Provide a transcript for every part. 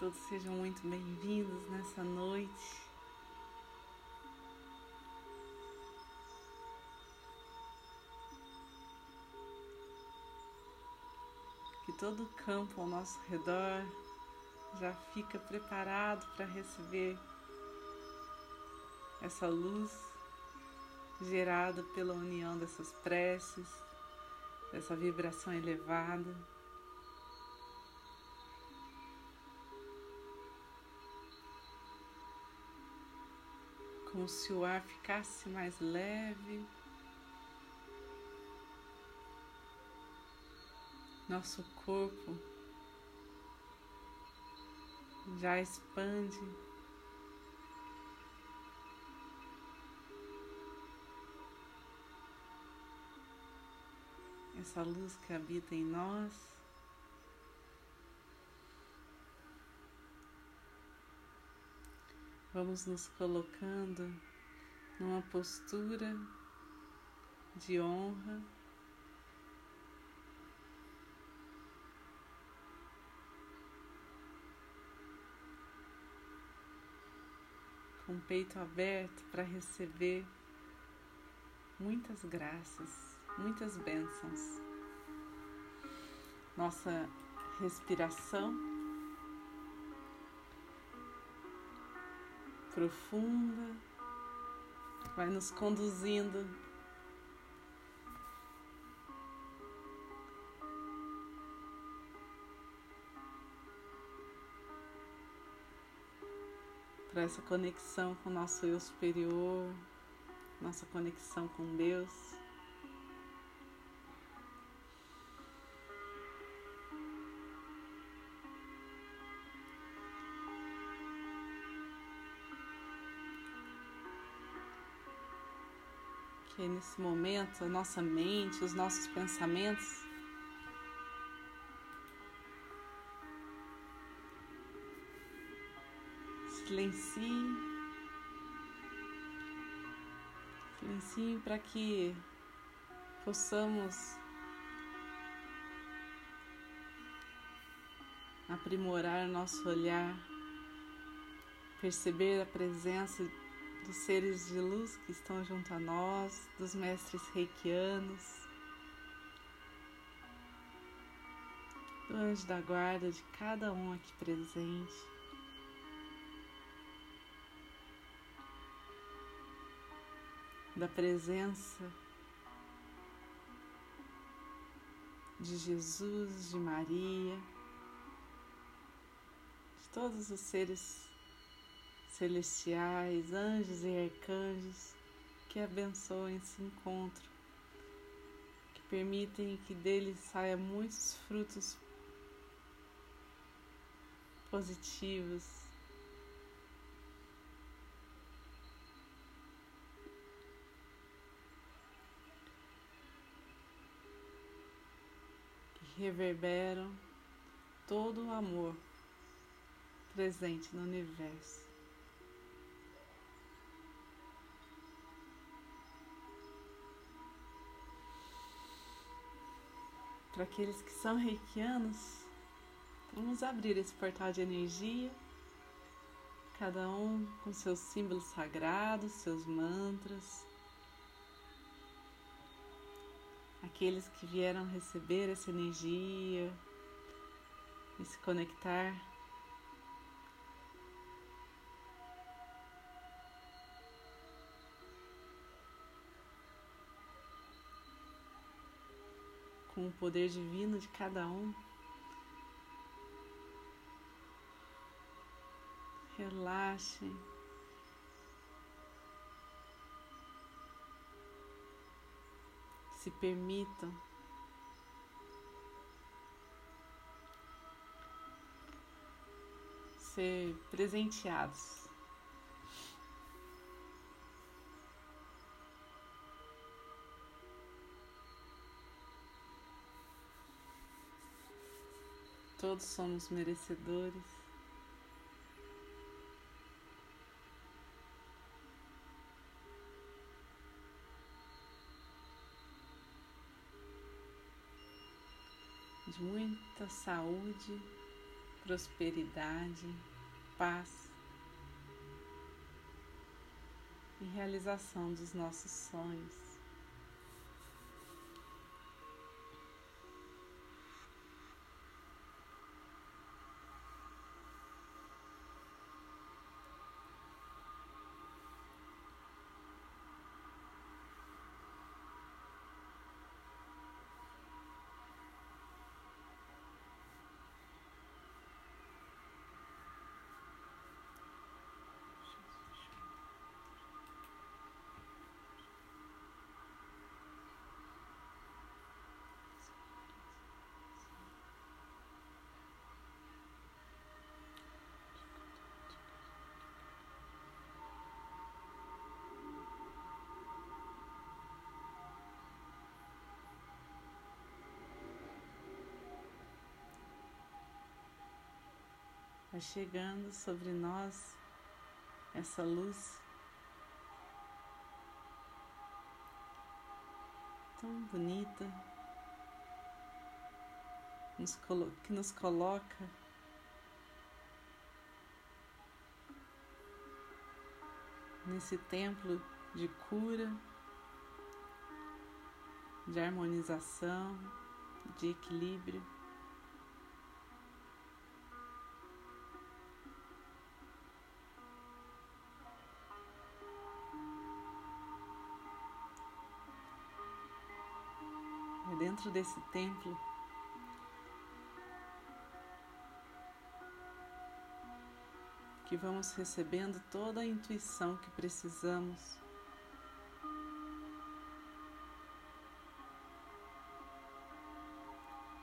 todos sejam muito bem-vindos nessa noite. Que todo o campo ao nosso redor já fica preparado para receber essa luz gerada pela união dessas preces, dessa vibração elevada. Como se o ar ficasse mais leve. Nosso corpo já expande. Essa luz que habita em nós. Vamos nos colocando numa postura de honra. Com o peito aberto para receber muitas graças, muitas bênçãos. Nossa respiração profunda, vai nos conduzindo para essa conexão com o nosso eu superior, nossa conexão com Deus. Que nesse momento a nossa mente, os nossos pensamentos. Silencie, silencie para que possamos aprimorar nosso olhar, perceber a presença dos seres de luz que estão junto a nós, dos mestres reikianos, do anjo da guarda de cada um aqui presente. Da presença de Jesus, de Maria, de todos os seres celestiais, anjos e arcanjos que abençoem esse encontro, que permitem que dele saia muitos frutos positivos. que Reverberam todo o amor presente no universo. Para aqueles que são reikianos, vamos abrir esse portal de energia, cada um com seus símbolos sagrados, seus mantras. Aqueles que vieram receber essa energia e se conectar com o poder divino de cada um. Relaxem. Se permitam ser presenteados. Todos somos merecedores. De muita saúde, prosperidade, paz e realização dos nossos sonhos. Vai chegando sobre nós essa luz. Tão bonita. Que nos coloca. Nesse templo de cura, de harmonização, de equilíbrio. Dentro desse templo. Que vamos recebendo toda a intuição que precisamos.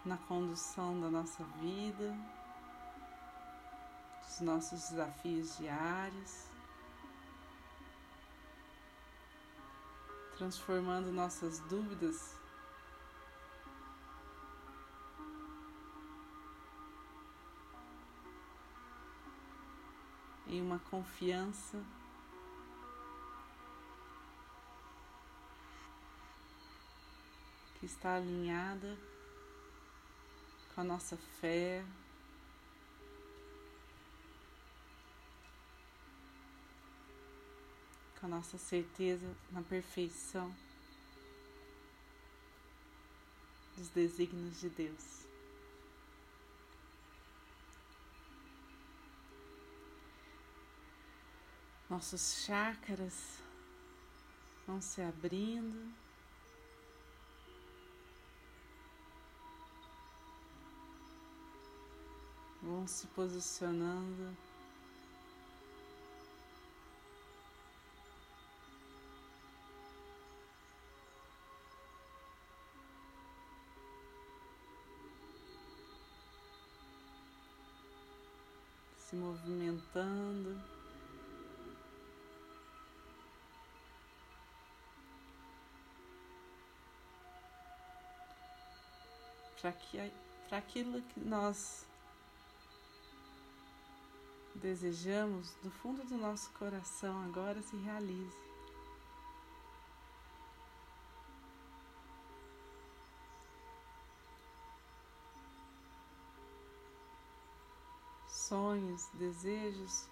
Na condução da nossa vida, dos nossos desafios diários, transformando nossas dúvidas em uma confiança que está alinhada com a nossa fé, com a nossa certeza na perfeição dos desígnios de Deus. Nossos chakras vão se abrindo. Vão se posicionando se movimentando. Para que para aquilo que nós desejamos do fundo do nosso coração agora se realize. Sonhos, desejos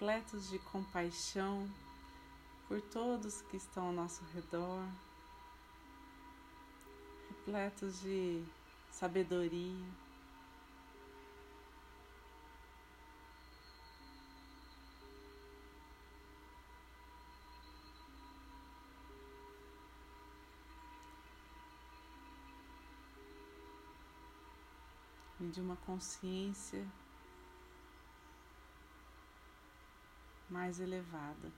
repletos de compaixão por todos que estão ao nosso redor, repletos de sabedoria. E de uma consciência mais elevada.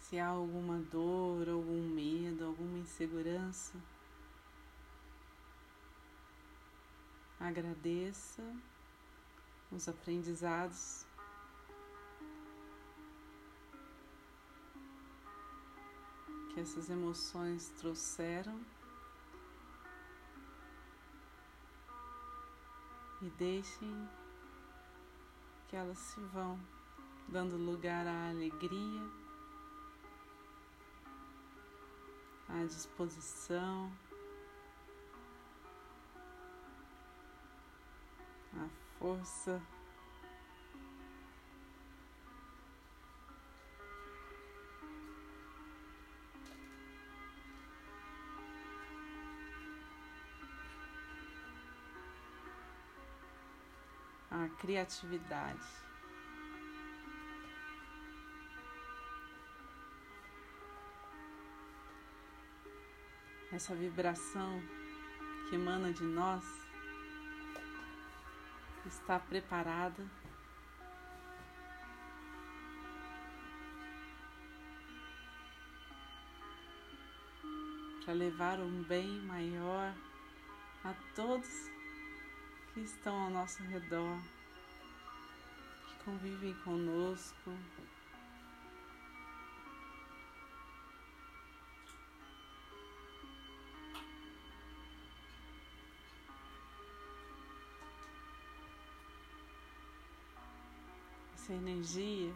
Se há alguma dor, algum medo, alguma insegurança, agradeça os aprendizados que essas emoções trouxeram e deixem que elas se vão, dando lugar à alegria, à disposição, à força. Criatividade. Essa vibração que emana de nós está preparada para levar um bem maior a todos que estão ao nosso redor, convivem conosco. Essa energia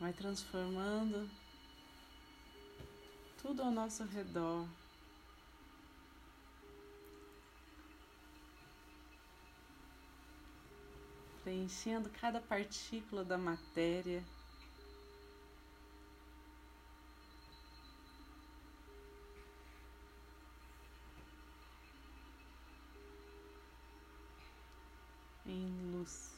vai transformando tudo ao nosso redor. Preenchendo cada partícula da matéria. Em luz.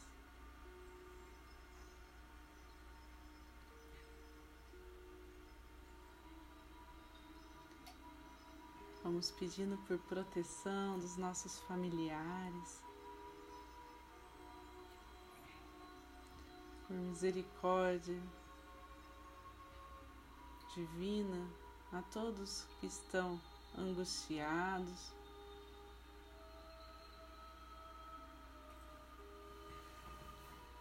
Vamos pedindo por proteção dos nossos familiares, por misericórdia divina a todos que estão angustiados.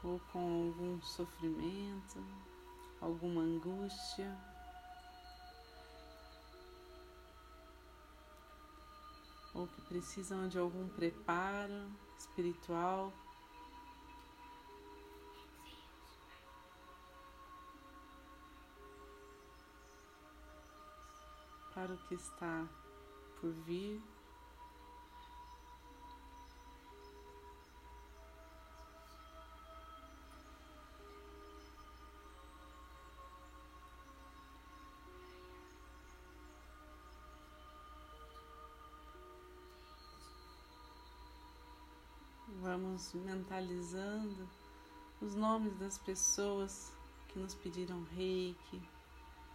Ou com algum sofrimento, alguma angústia. ou que precisam de algum preparo espiritual. Para o que está por vir. Vamos mentalizando os nomes das pessoas que nos pediram reiki,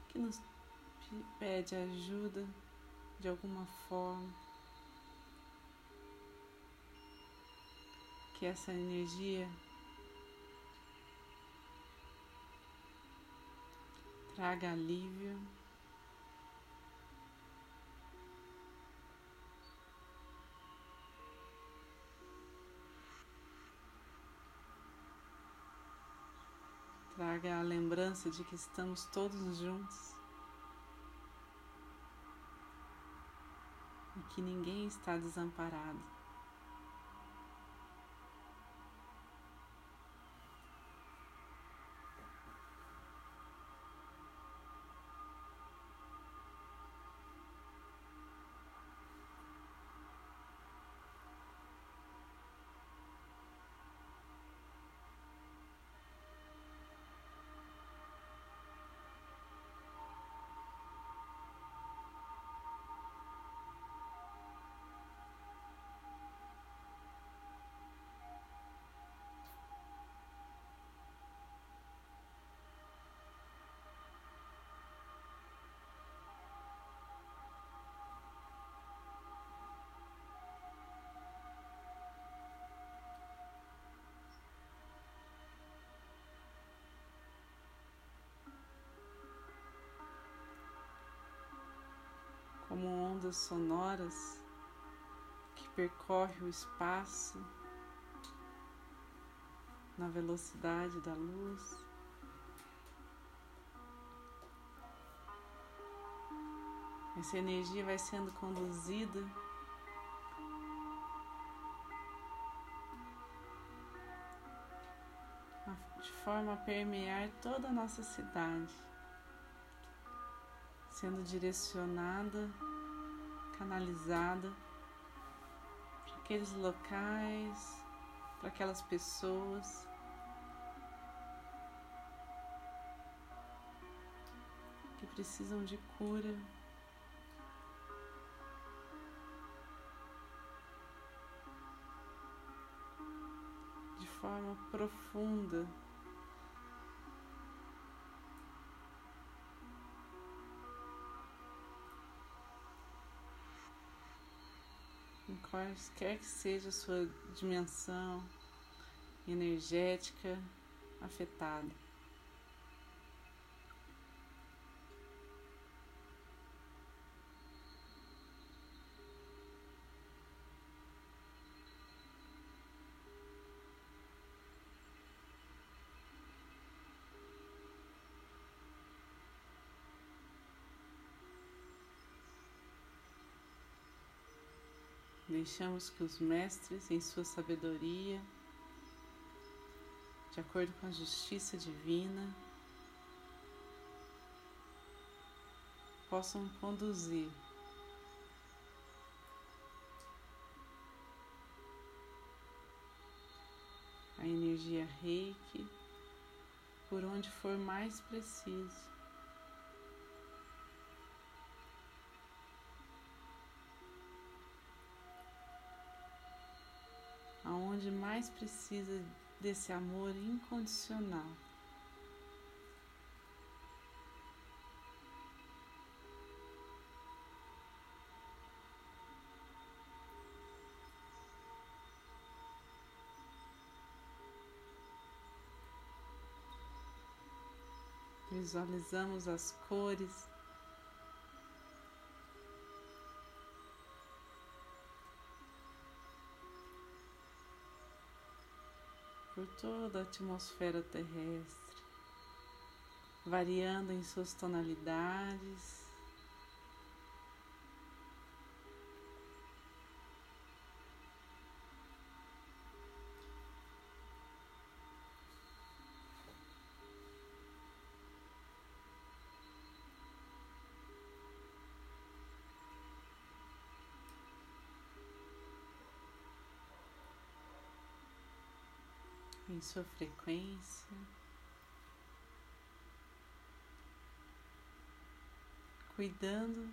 que nos pede ajuda de alguma forma. Que essa energia traga alívio. Traga a lembrança de que estamos todos juntos que ninguém está desamparado. Ondas sonoras que percorre o espaço na velocidade da luz. Essa energia vai sendo conduzida de forma a permear toda a nossa cidade, sendo direcionada, canalizada para aqueles locais, para aquelas pessoas. Que precisam de cura, forma profunda. Em qualquer que seja a sua dimensão energética afetada. Deixamos que os mestres, em sua sabedoria, de acordo com a justiça divina, possam conduzir a energia reiki por onde for mais preciso. Aonde mais precisa desse amor incondicional. Visualizamos as cores por toda a atmosfera terrestre, variando em suas tonalidades. Em sua frequência, cuidando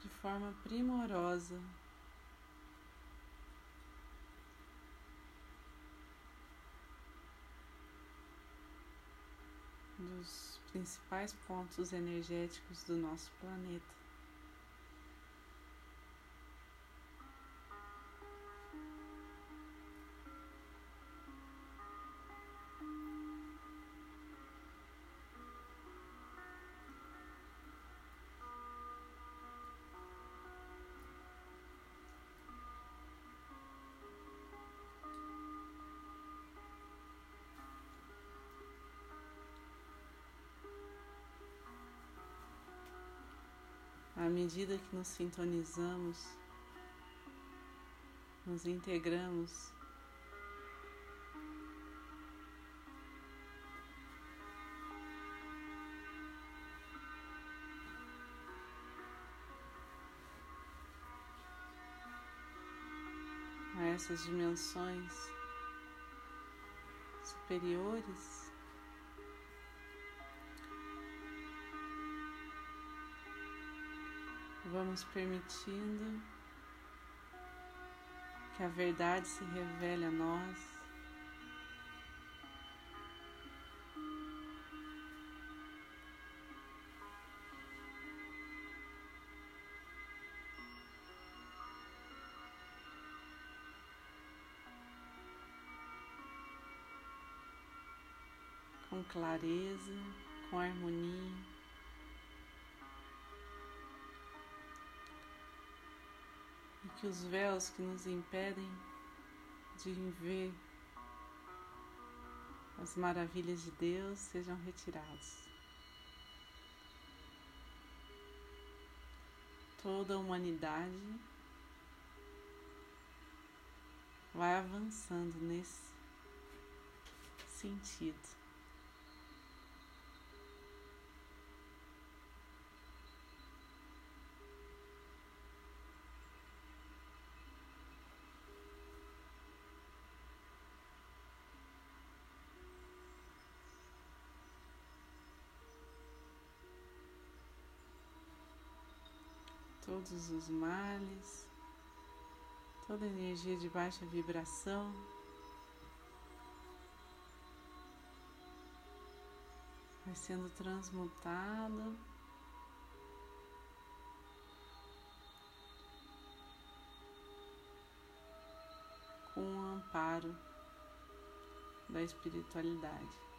de forma primorosa dos principais pontos energéticos do nosso planeta. Medida que nos sintonizamos, nos integramos a essas dimensões superiores. Vamos permitindo que a verdade se revele a nós. Com clareza, com harmonia. Que os véus que nos impedem de ver as maravilhas de Deus sejam retirados. Toda a humanidade vai avançando nesse sentido. Todos os males, toda energia de baixa vibração. Vai sendo transmutada. Com o amparo da espiritualidade.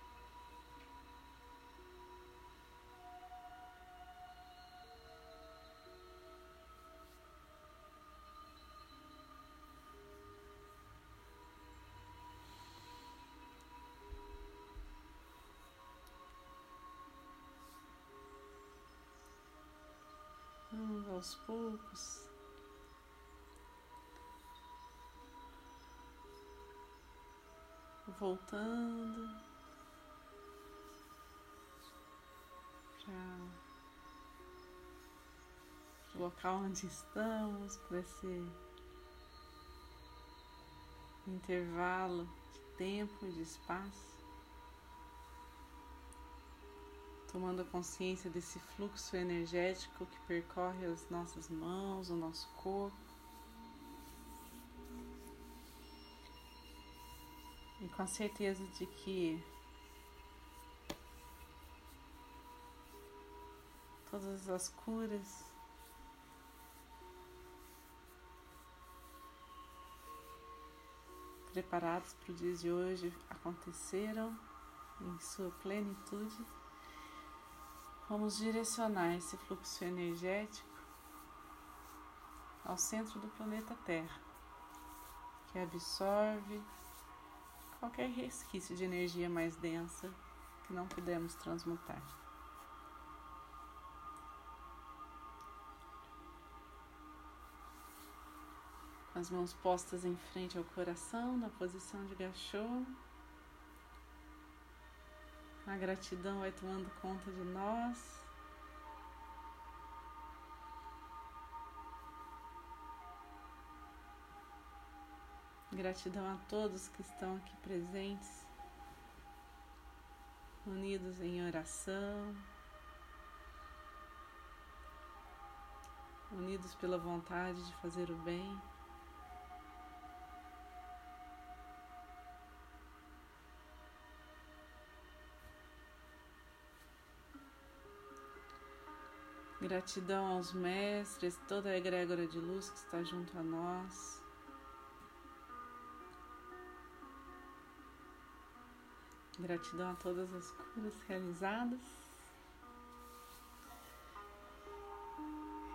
Aos poucos. Voltando para o local onde estamos, para esse intervalo de tempo e de espaço. Tomando consciência desse fluxo energético que percorre as nossas mãos, o nosso corpo. E com a certeza de que todas as curas preparadas para o dia de hoje aconteceram em sua plenitude. Vamos direcionar esse fluxo energético ao centro do planeta Terra, que absorve qualquer resquício de energia mais densa que não pudemos transmutar. Com as mãos postas em frente ao coração, na posição de gachô, a gratidão vai tomando conta de nós. Gratidão a todos que estão aqui presentes, unidos em oração, unidos pela vontade de fazer o bem. Gratidão aos mestres, toda a egrégora de luz que está junto a nós. Gratidão a todas as curas realizadas.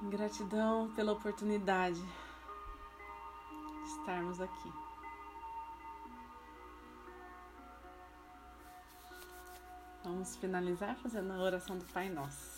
Gratidão pela oportunidade de estarmos aqui. Vamos finalizar fazendo a oração do Pai Nosso.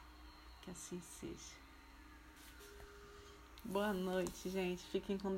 Que assim seja. Boa noite, gente. Fiquem com Deus.